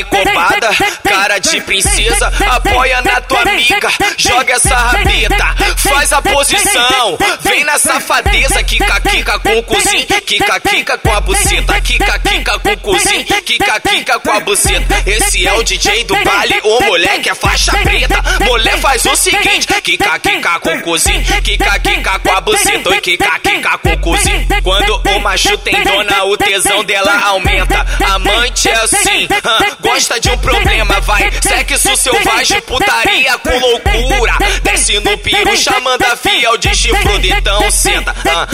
encopada, cara de princesa, apoia na tua amiga, joga essa rabeta, faz a posição, vem na safadeza, kika kika com o cozinho, kika kika com a buceta, kika kika com o cozinho, kika kika com a buceta. Esse é o DJ do baile, o moleque é faixa preta, mulher faz o seguinte, kika kika com o cozinho, kika kika com a buceta, oi kika kika com o cozinho. Quando o macho tem dona, o tesão dela aumenta, amante é assim, hum, gosta de um problema, vai, sexo selvagem, putaria com loucura, desce no piru chamando a fiel de chifrudo, então senta, ah,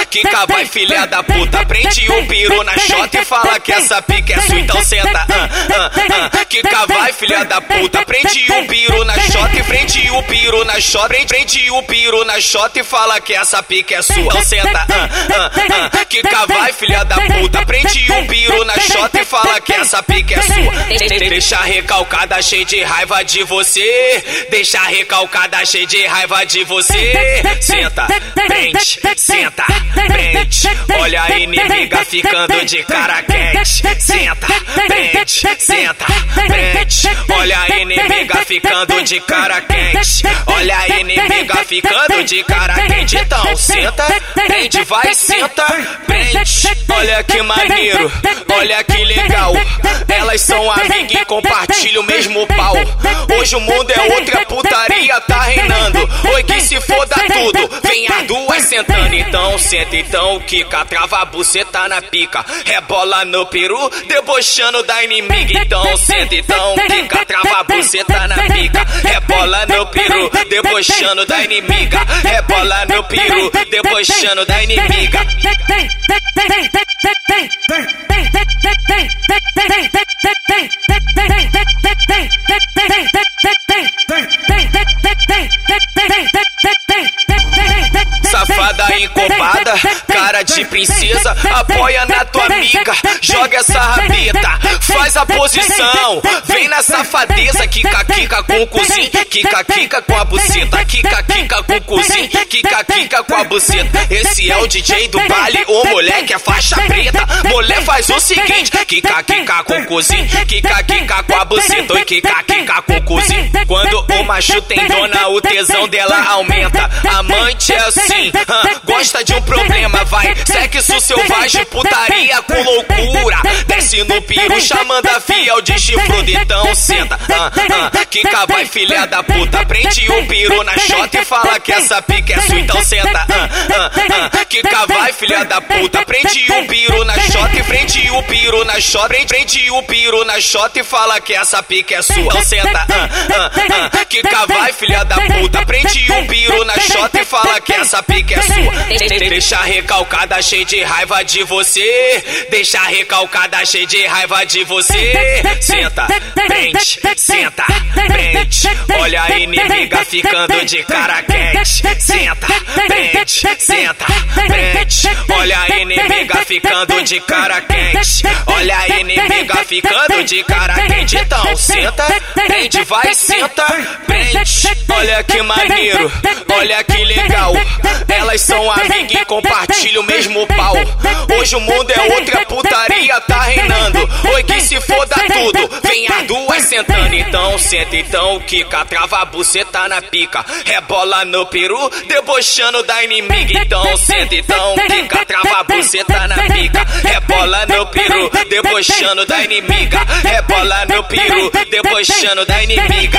ah, Kika vai filha da puta, prende o piru na chota e fala que essa pica é sua, então senta, ah, ah, ah, Kika vai filha da puta, prende o piru na chota e prende o piru na chota, prende, o piru na chota e fala que essa pica é sua, então senta, ah, ah, ah, Kika vai filha da puta, prende o piru na chota e fala que essa pica é sua, deixa recalcada cheia de raiva de você, deixa recalcada cheia de raiva de você, senta, prende, senta, prende, olha a inimiga ficando de cara quente, senta, prende, senta, prende, olha a inimiga ficando de cara quente, olha a inimiga ficando de cara quente, então senta, prende, vai, senta, prende, olha que maneiro, olha que legal, elas são amigas e compartilham o mesmo pau, hoje o mundo é outra putaria, tá reinando, oi que se foda tudo, vem as duas sentando, então senta, então Kika, trava a buceta na pica, rebola no peru, debochando da inimiga, então senta, então Kika, trava a buceta na pica, rebola no peru, debochando da inimiga, rebola no peru, debochando da inimiga. Safada encopada, cara de princesa, apoia na tua amiga, joga essa rabeta, faz a posição, vem na safadeza, kika kika com o cozinho, kika kika com a buceta, kika kika com o cozinho, kika kika com a buceta. Esse é o DJ do baile, o moleque é faixa preta, mulher faz o seguinte, kika kika com o cozinho, kika kika com a buceta, oi kika kika com o cozinho. Quando o macho tem dona, o tesão dela aumenta, amante é assim, hum, gosta de um problema, vai, sexo selvagem, putaria com loucura, desce no piru chamando a fiel de chifrudo, então senta, ah, ah, Kika vai filha da puta, prende o piru na chota e fala que essa pica é sua, então senta, ah, ah, ah, Kika vai filha da puta, prende o piru na chota e o piru na chota, prende, prende o piru na chota e fala que essa pica é sua, então senta, ah, ah, ah, Kika vai filha da puta, prende o piru na chota e fala que essa pica é sua, deixa recalcada cheia de raiva de você, deixa recalcada cheia de raiva de você, senta, prende, senta, prende, olha a inimiga ficando de cara quente, senta, prende, senta, olha a inimiga ficando de cara quente, olha a inimiga ficando de cara quente, então senta, prende, vai, senta, prende, olha que maneiro, olha que legal, elas são amigas e compartilham o mesmo pau, hoje o mundo é outra putaria, tá reinando, oi que se foda vem as duas sentando, então senta, então Kika, trava a buceta na pica, rebola no peru, debochando da inimiga, então senta, então Kika, trava a buceta na pica, rebola no peru, debochando da inimiga, rebola no peru, debochando da inimiga.